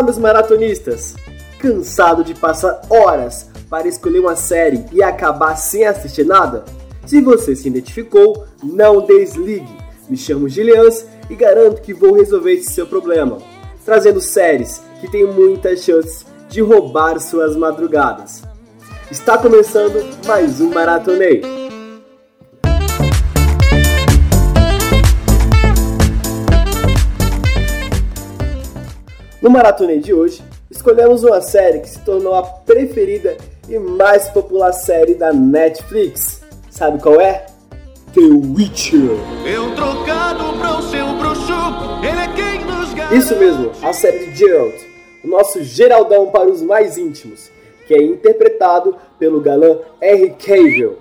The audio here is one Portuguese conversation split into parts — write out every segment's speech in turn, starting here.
Olá, meus maratonistas! Cansado de passar horas para escolher uma série e acabar sem assistir nada? Se você se identificou, não desligue. Me chamo Gilians e garanto que vou resolver esse seu problema, trazendo séries que têm muitas chances de roubar suas madrugadas. Está começando mais um Maratonei. No Maratonei de hoje, escolhemos uma série que se tornou a preferida e mais popular série da Netflix. Sabe qual é? The Witcher. Eu trocado pra o seu bruxo, ele é quem nos Isso mesmo, a série de Geralt, o nosso Geraldão para os mais íntimos, que é interpretado pelo galã Henry Cavill.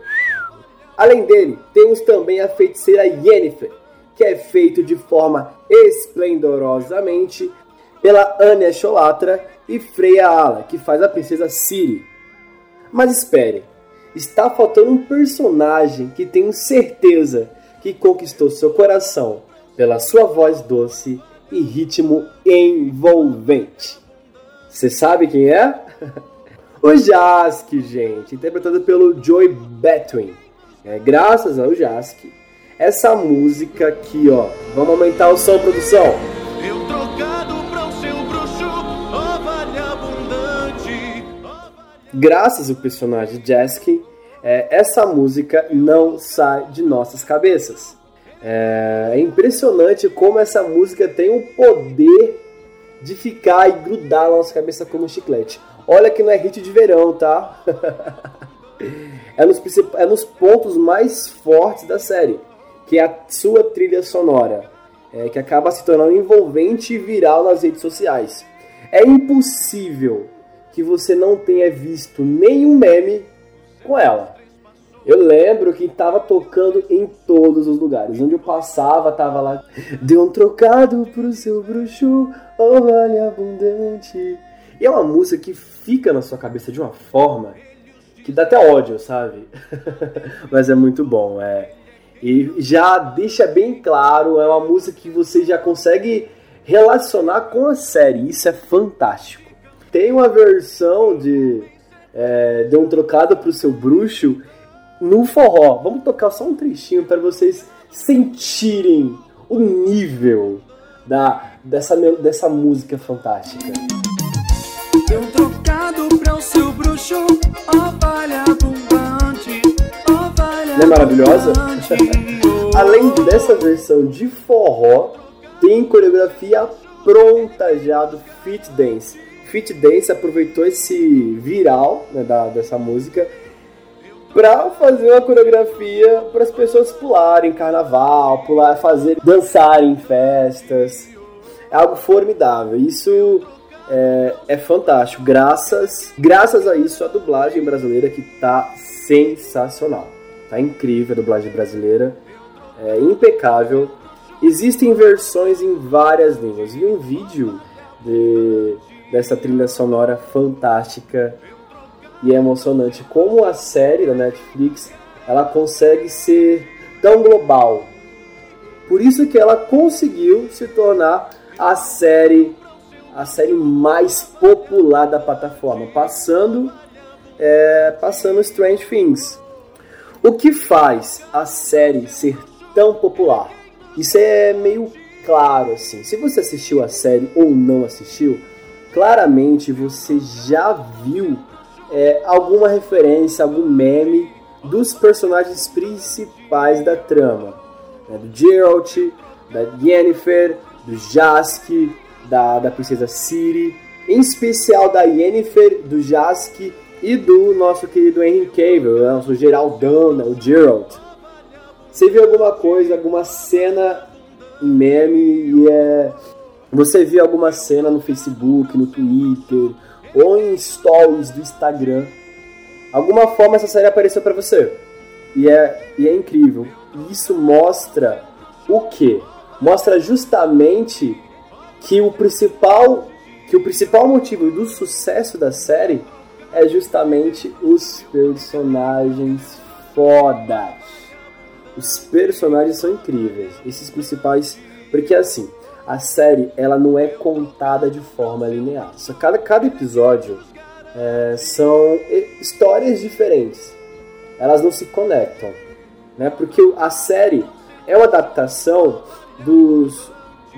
Além dele, temos também a feiticeira Yennefer, que é feito de forma esplendorosamente pela Anya Cholatra e Freya Ala, que faz a princesa Ciri. Mas espere, está faltando um personagem que tenho certeza que conquistou seu coração pela sua voz doce e ritmo envolvente. Você sabe quem é? o Jask, gente, interpretado pelo Joy Betwin. É, graças ao Jask, essa música aqui, ó. Vamos aumentar o som, produção. Graças ao personagem Jaskin, é, essa música não sai de nossas cabeças. É, é, impressionante como essa música tem o poder de ficar e grudar na nossa cabeça como um chiclete. Olha que não é hit de verão, tá? é, nos, é nos pontos mais fortes da série, que é a sua trilha sonora, é, que acaba se tornando envolvente e viral nas redes sociais. É impossível que você não tenha visto nenhum meme com ela. Eu lembro que estava tocando em todos os lugares. Onde eu passava, tava lá. Deu um trocado pro seu bruxo, oh vale abundante. E é uma música que fica na sua cabeça de uma forma que dá até ódio, sabe? Mas é muito bom, é. E já deixa bem claro, é uma música que você já consegue relacionar com a série. Isso é fantástico. Tem uma versão de é, de um trocado pro seu bruxo no forró. Vamos tocar só um trechinho para vocês sentirem o nível da, dessa, dessa música fantástica. Deu um trocado o seu bruxo, Não é maravilhosa? Além dessa versão de forró, tem coreografia pronta já do Fit Dance Fit Dance aproveitou esse viral né, da, dessa música para fazer uma coreografia para as pessoas pularem carnaval, pular, fazer dançar em festas. É algo formidável. Isso é, é, fantástico. Graças, graças a isso, a dublagem brasileira que tá sensacional. Tá incrível a dublagem brasileira. É impecável. Existem versões em várias línguas. E um vídeo de dessa trilha sonora fantástica e emocionante. Como a série da Netflix ela consegue ser tão global. Por isso que ela conseguiu se tornar a série a série mais popular da plataforma, passando é, passando Strange Things. O que faz a série ser tão popular? Isso é meio claro assim. Se você assistiu a série ou não assistiu, claramente você já viu é, alguma referência, algum meme dos personagens principais da trama. Né? Do Geralt, da Yennefer, do Jask, da, da princesa Ciri, em especial da Yennefer, do Jask e do nosso querido Henry Cavill, né? nosso Geraldão, né? o Geralt. Você viu alguma coisa, alguma cena em meme e é você viu alguma cena no Facebook, no Twitter ou em stories do Instagram, alguma forma essa série apareceu para você. E é, e é incrível. E isso mostra o que? Mostra justamente que o principal que o principal motivo do sucesso da série é justamente os personagens fodas. Os personagens são incríveis. Esses principais, porque assim, a série ela não é contada de forma linear. Só cada, cada episódio é, são histórias diferentes. Elas não se conectam, né? Porque a série é uma adaptação dos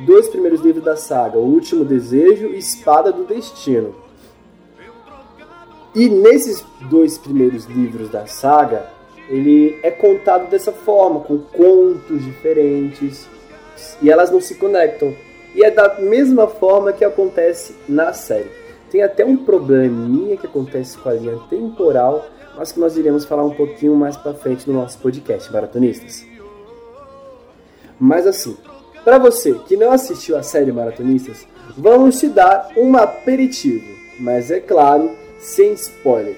dois primeiros livros da saga, O Último Desejo e Espada do Destino. E nesses dois primeiros livros da saga, ele é contado dessa forma, com contos diferentes, e elas não se conectam. E é da mesma forma que acontece na série. Tem até um probleminha que acontece com a linha temporal, mas que nós iremos falar um pouquinho mais para frente no nosso podcast, maratonistas. Mas assim, para você que não assistiu a série Maratonistas, vamos te dar um aperitivo, mas é claro, sem spoiler.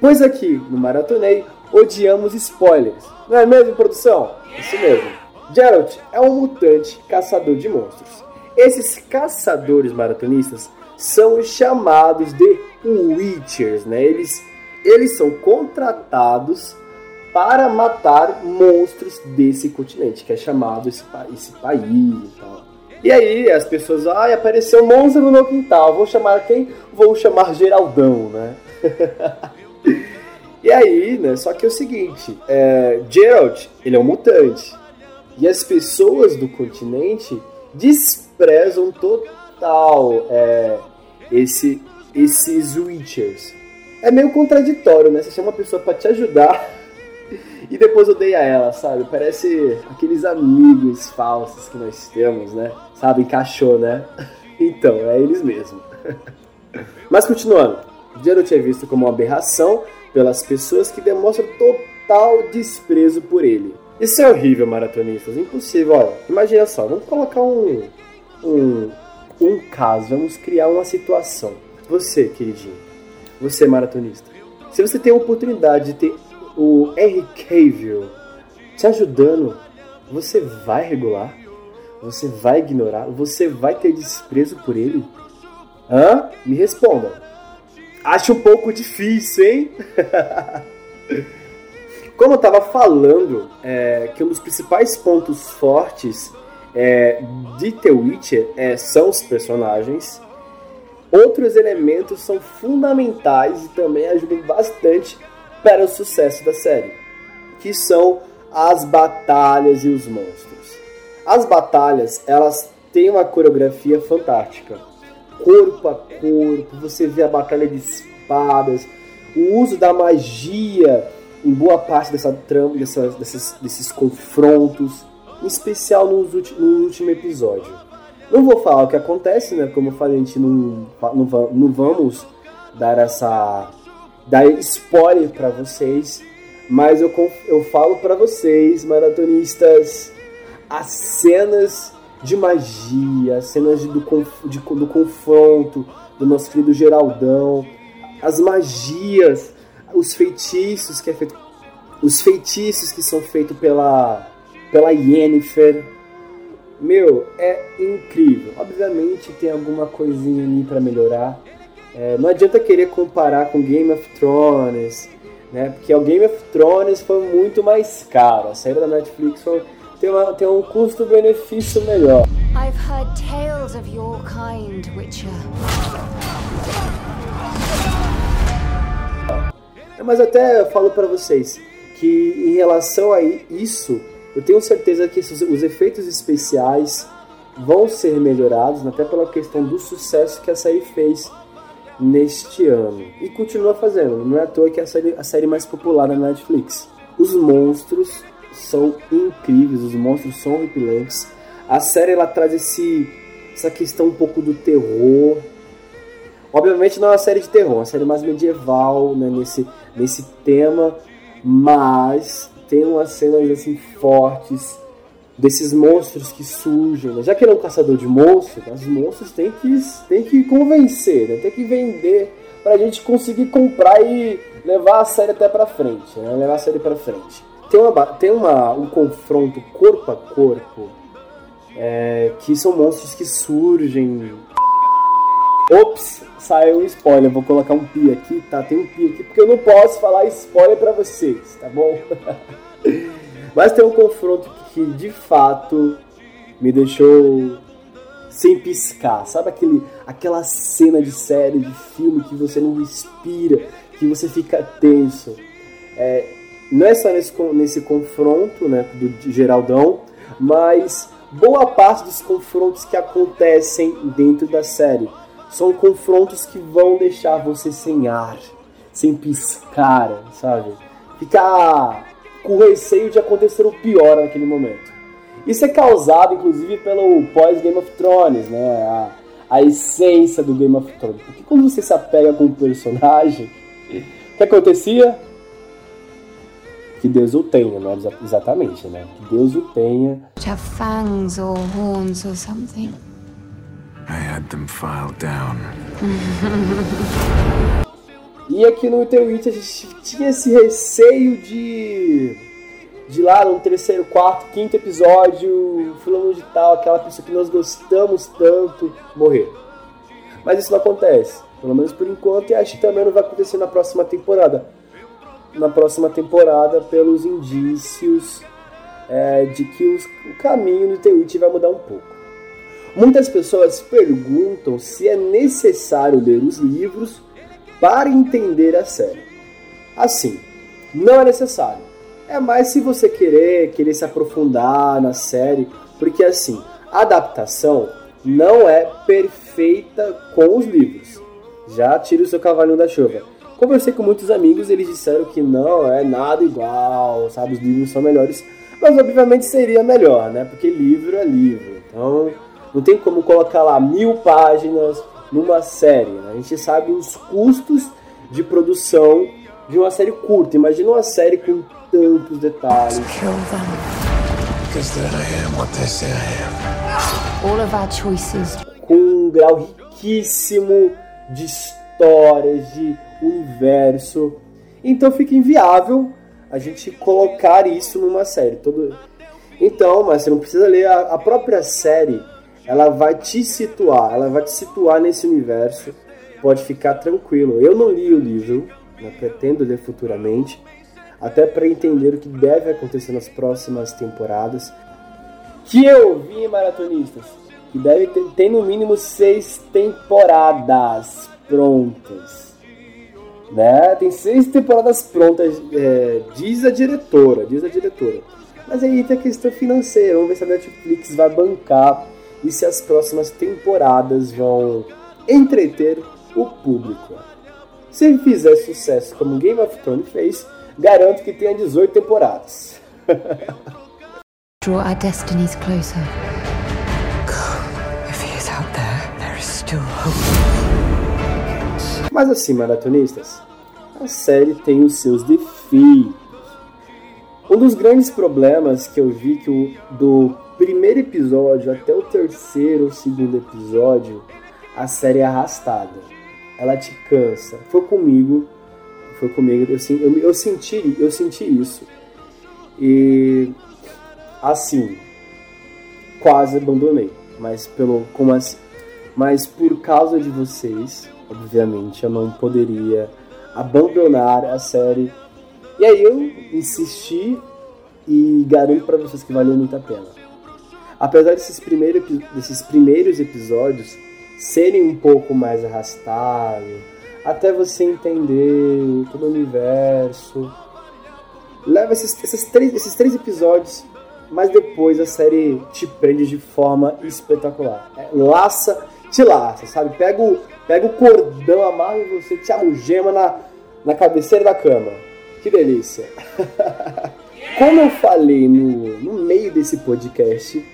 Pois aqui no Maratonei odiamos spoilers, não é mesmo, produção? Isso mesmo. Geralt é um mutante caçador de monstros. Esses caçadores maratonistas são chamados de Witchers, né? Eles, eles são contratados para matar monstros desse continente, que é chamado esse, esse país e tal. E aí as pessoas, ai, apareceu um monstro no meu quintal, vou chamar quem? Vou chamar Geraldão, né? e aí, né, só que é o seguinte, é, Gerald, ele é um mutante. E as pessoas do continente desprezam total é, esse, esses Witchers. É meio contraditório, né? Você chama uma pessoa para te ajudar e depois odeia ela, sabe? Parece aqueles amigos falsos que nós temos, né? Sabe? Encaixou, né? Então, é eles mesmo. Mas continuando, Geralt é visto como uma aberração pelas pessoas que demonstram total desprezo por ele. Isso é horrível, maratonistas. Impossível. Olha, imagina só, vamos colocar um, um, um caso, vamos criar uma situação. Você, queridinho, você maratonista, se você tem a oportunidade de ter o Henry Cavill te ajudando, você vai regular? Você vai ignorar? Você vai ter desprezo por ele? Hã? Me responda. Acho um pouco difícil, hein? Como eu estava falando, é, que um dos principais pontos fortes é, de The Witcher é, são os personagens. Outros elementos são fundamentais e também ajudam bastante para o sucesso da série, que são as batalhas e os monstros. As batalhas, elas têm uma coreografia fantástica. Corpo a corpo, você vê a batalha de espadas, o uso da magia em boa parte dessa trama, dessa, desses, confrontos, em especial nos no último episódio. Não vou falar o que acontece, né? Como eu falei, a gente não, não, não vamos dar essa dar spoiler para vocês, mas eu, eu falo para vocês, maratonistas, as cenas de magia, as cenas de, do, de, do confronto do nosso querido Geraldão, as magias os feitiços que é feito, os feitiços que são feitos pela pela Yennefer, meu, é incrível. Obviamente tem alguma coisinha ali para melhorar. É, não adianta querer comparar com Game of Thrones, né? Porque o Game of Thrones foi muito mais caro. A série da Netflix foi, tem, uma, tem um custo-benefício melhor. I've heard tales of your kind, Witcher. Mas até falo para vocês que em relação a isso, eu tenho certeza que esses, os efeitos especiais vão ser melhorados, até pela questão do sucesso que a série fez neste ano. E continua fazendo, não é à toa que é a série, a série mais popular da Netflix. Os monstros são incríveis, os monstros são horripilantes. A série ela traz esse, essa questão um pouco do terror, Obviamente não é uma série de terror, é uma série mais medieval, né, nesse, nesse tema, mas tem umas cenas assim fortes desses monstros que surgem. Né? Já que ele é um caçador de monstros, os monstros têm que, têm que convencer, né? tem que vender pra gente conseguir comprar e levar a série até pra frente, né? levar a série pra frente. Tem, uma, tem uma, um confronto corpo a corpo é, que são monstros que surgem. Ops, saiu um spoiler. Vou colocar um pi aqui, tá? Tem um pi aqui, porque eu não posso falar spoiler para vocês, tá bom? Mas tem um confronto que de fato me deixou sem piscar. Sabe aquele, aquela cena de série, de filme que você não respira, que você fica tenso. É, não é só nesse, nesse confronto né, do Geraldão, mas boa parte dos confrontos que acontecem dentro da série são confrontos que vão deixar você sem ar, sem piscar, sabe? Ficar com receio de acontecer o pior naquele momento. Isso é causado, inclusive, pelo pós-Game of Thrones, né? A, a essência do Game of Thrones. Porque quando você se apega com um personagem, o que acontecia? Que Deus o tenha, não é exatamente, né? Que Deus o tenha. Have fangs or horns or something. e aqui no Interwitch a gente tinha esse receio de de lá no terceiro, quarto, quinto episódio, fulano de tal, aquela pessoa que nós gostamos tanto, morrer. Mas isso não acontece, pelo menos por enquanto, e acho que também não vai acontecer na próxima temporada. Na próxima temporada, pelos indícios é, de que os, o caminho do The vai mudar um pouco. Muitas pessoas perguntam se é necessário ler os livros para entender a série. Assim, não é necessário é mais se você querer, querer se aprofundar na série, porque assim, a adaptação não é perfeita com os livros. Já tira o seu cavalinho da chuva. Conversei com muitos amigos, eles disseram que não é nada igual, sabe? Os livros são melhores, mas obviamente seria melhor, né? Porque livro é livro. Então, não tem como colocar lá mil páginas numa série. Né? A gente sabe os custos de produção de uma série curta. Imagina uma série com tantos detalhes. Com um grau riquíssimo de histórias, de universo. Então fica inviável a gente colocar isso numa série. Todo... Então, mas você não precisa ler a, a própria série. Ela vai te situar, ela vai te situar nesse universo. Pode ficar tranquilo. Eu não li o livro, né, pretendo ler futuramente até para entender o que deve acontecer nas próximas temporadas. Que eu vi, maratonistas, que deve ter tem no mínimo seis temporadas prontas. Né? Tem seis temporadas prontas, é, diz a diretora, diz a diretora. Mas aí tem a questão financeira, vamos ver se a Netflix vai bancar e se as próximas temporadas vão entreter o público. Se fizer sucesso como Game of Thrones fez, garanto que tenha 18 temporadas. Draw our destinies closer. If he is out there, there is still hope. Mas assim, maratonistas, a série tem os seus defeitos. Um dos grandes problemas que eu vi que o, do primeiro episódio até o terceiro ou segundo episódio, a série é arrastada. Ela te cansa. Foi comigo foi comigo. Eu, eu, eu, senti, eu senti isso. E assim, quase abandonei. Mas pelo como as, mas por causa de vocês, obviamente, eu não poderia abandonar a série. E aí eu insisti e garanto para vocês que valeu muito a pena. Apesar desses, primeiro, desses primeiros episódios serem um pouco mais arrastados, até você entender todo o universo. Leva esses, esses, três, esses três episódios, mas depois a série te prende de forma espetacular. É, laça, te laça, sabe? Pega o, pega o cordão, amarra e você te algema na, na cabeceira da cama. Que delícia! Como eu falei no, no meio desse podcast,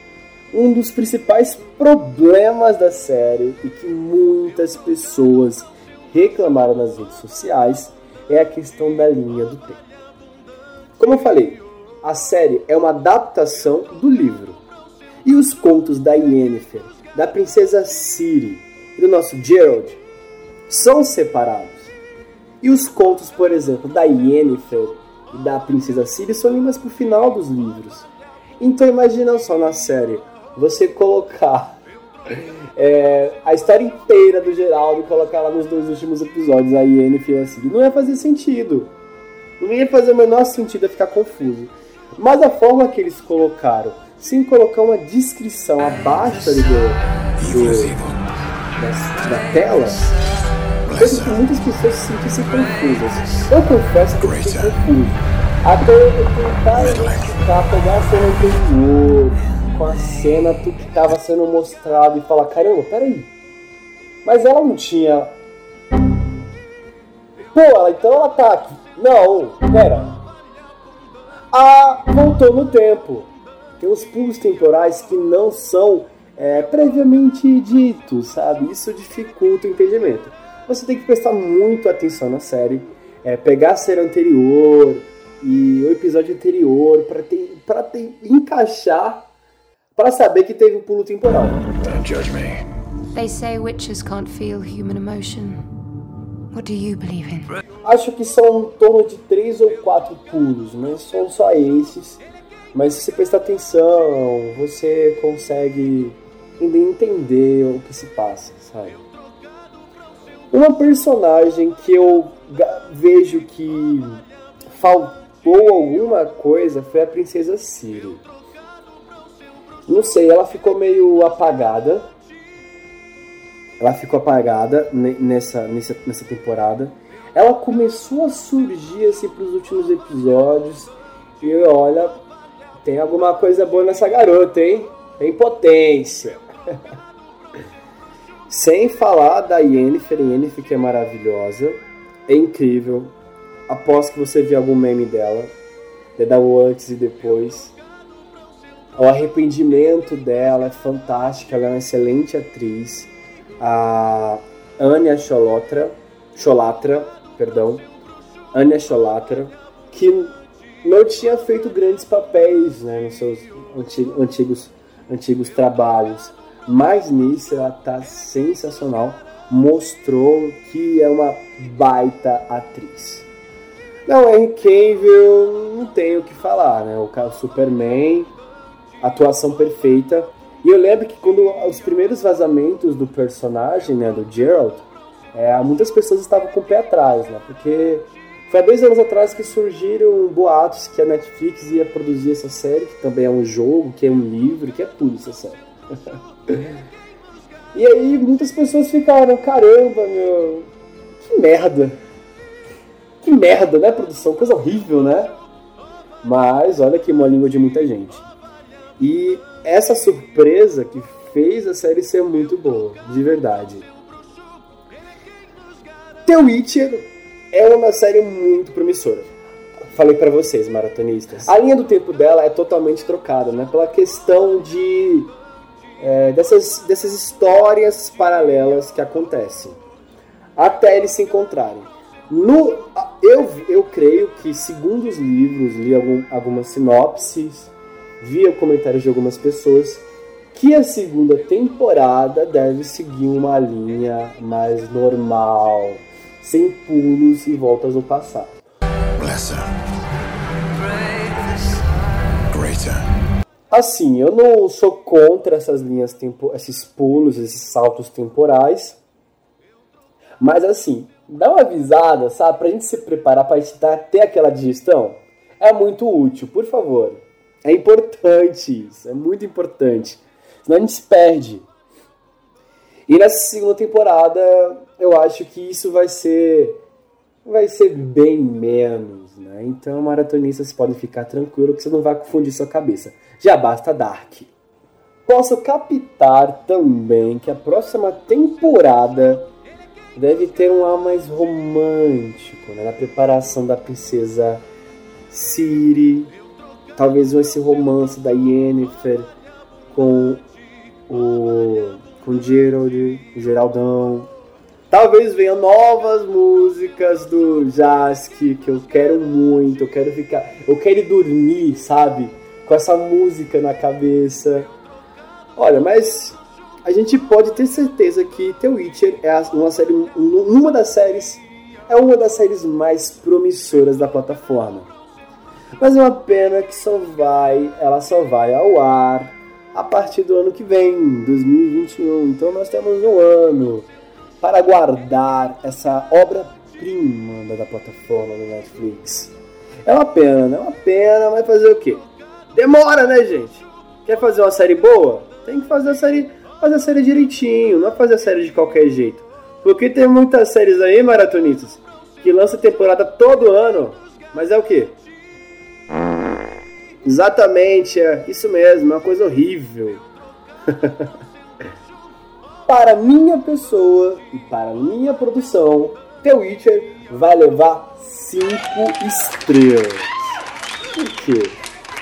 um dos principais problemas da série e que muitas pessoas reclamaram nas redes sociais é a questão da linha do tempo. Como eu falei, a série é uma adaptação do livro. E os contos da Yennefer, da princesa Ciri e do nosso Gerald são separados. E os contos, por exemplo, da Yennefer e da princesa Ciri são limas para o final dos livros. Então imagina só na série você colocar é, a história inteira do Geraldo e colocar lá nos dois últimos episódios a Yennefer assim. Não ia fazer sentido. Não ia fazer o menor sentido, ia ficar confuso. Mas a forma que eles colocaram, sem colocar uma descrição abaixo ali do, do da, da tela, fez com que muitas pessoas se sentissem confusas. Eu confesso que eu fiquei confuso. Até eu tentar pegar a cena anterior, com a cena que estava sendo mostrado e falar, caramba, peraí. Mas ela não tinha. Pô, então ela tá aqui. Não, pera. Ah, voltou no tempo. Tem uns pulos temporais que não são é, previamente ditos, sabe? Isso dificulta o entendimento. Você tem que prestar muito atenção na série, é, pegar a série anterior e o episódio anterior para encaixar para saber que teve um pulo temporal. Don't judge me. They say witches can't feel human emotion. What do you believe in? Acho que são em torno de três ou quatro pulos, mas são só esses. Mas se você prestar atenção, você consegue entender o que se passa, sabe? Uma personagem que eu vejo que faltou alguma coisa foi a Princesa Siri. Não sei, ela ficou meio apagada. Ela ficou apagada nessa, nessa, nessa temporada. Ela começou a surgir assim pros últimos episódios. E olha, tem alguma coisa boa nessa garota, hein? Tem potência. Sem falar da Yennefer, Yennefer que é maravilhosa, é incrível. Após que você ver algum meme dela, é da antes e depois. O arrependimento dela é fantástico, ela é uma excelente atriz. A Anya Cholatra, Cholatra, perdão, Anya Cholatra, que não tinha feito grandes papéis né, nos seus antigos, antigos trabalhos, mas nisso ela tá sensacional, mostrou que é uma baita atriz. Não, Henry Cavill, não tenho o que falar, né? O Superman atuação perfeita. E eu lembro que quando os primeiros vazamentos do personagem, né, do Gerald, é, muitas pessoas estavam com o pé atrás, né? Porque foi há dois anos atrás que surgiram boatos que a Netflix ia produzir essa série, que também é um jogo, que é um livro, que é tudo essa série. e aí muitas pessoas ficaram, caramba, meu, que merda. Que merda, né, produção? Coisa horrível, né? Mas olha que uma língua de muita gente. E essa surpresa que fez a série ser muito boa, de verdade. The Witcher é uma série muito promissora. Falei para vocês, maratonistas. A linha do tempo dela é totalmente trocada, né? Pela questão de é, dessas, dessas histórias paralelas que acontecem até eles se encontrarem. No, eu, eu creio que, segundo os livros, li algum, algumas sinopses via comentários de algumas pessoas que a segunda temporada deve seguir uma linha mais normal, sem pulos e voltas no passado. Assim, eu não sou contra essas linhas, tempo, esses pulos, esses saltos temporais, mas assim, dá uma avisada, sabe, pra gente se preparar pra gente ter aquela digestão. É muito útil, por favor. É importante isso, é muito importante. Senão a gente se perde. E nessa segunda temporada, eu acho que isso vai ser vai ser bem menos, né? Então, maratonistas podem ficar tranquilo que você não vai confundir sua cabeça. Já basta Dark. Posso captar também que a próxima temporada deve ter um ar mais romântico, né? Na preparação da princesa Siri, talvez esse romance da Yennefer com o com Gerald, o Geraldão. Talvez venham novas músicas do Jask que eu quero muito, eu quero ficar, eu quero dormir, sabe? Com essa música na cabeça. Olha, mas a gente pode ter certeza que The Witcher é uma série, uma das séries, é uma das séries mais promissoras da plataforma. Mas é uma pena que só vai, ela só vai ao ar a partir do ano que vem, 2021. Então nós temos um ano para guardar essa obra-prima da plataforma do Netflix. É uma pena, é uma pena, mas fazer o quê? Demora, né, gente? Quer fazer uma série boa? Tem que fazer a série, fazer a série direitinho, não é fazer a série de qualquer jeito. Porque tem muitas séries aí, maratonistas, que lança temporada todo ano, mas é o quê? Exatamente, é isso mesmo, é uma coisa horrível. para minha pessoa e para minha produção, The Witcher vai levar 5 estrelas. Por quê?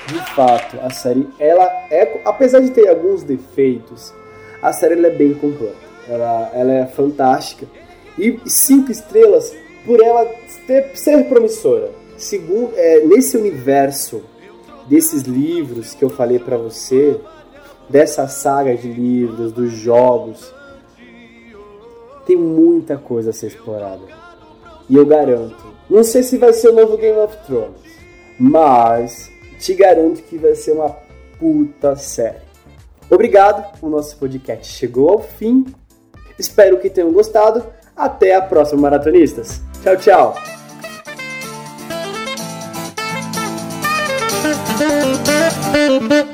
De fato, a série, ela é, apesar de ter alguns defeitos, a série é bem completa. Ela, ela é fantástica. E 5 estrelas por ela ter, ser promissora. Segundo, é, nesse universo desses livros que eu falei para você, dessa saga de livros, dos jogos, tem muita coisa a ser explorada. E eu garanto, não sei se vai ser o novo Game of Thrones, mas te garanto que vai ser uma puta série. Obrigado, o nosso podcast chegou ao fim. Espero que tenham gostado. Até a próxima, maratonistas. Tchau, tchau. Boop boop.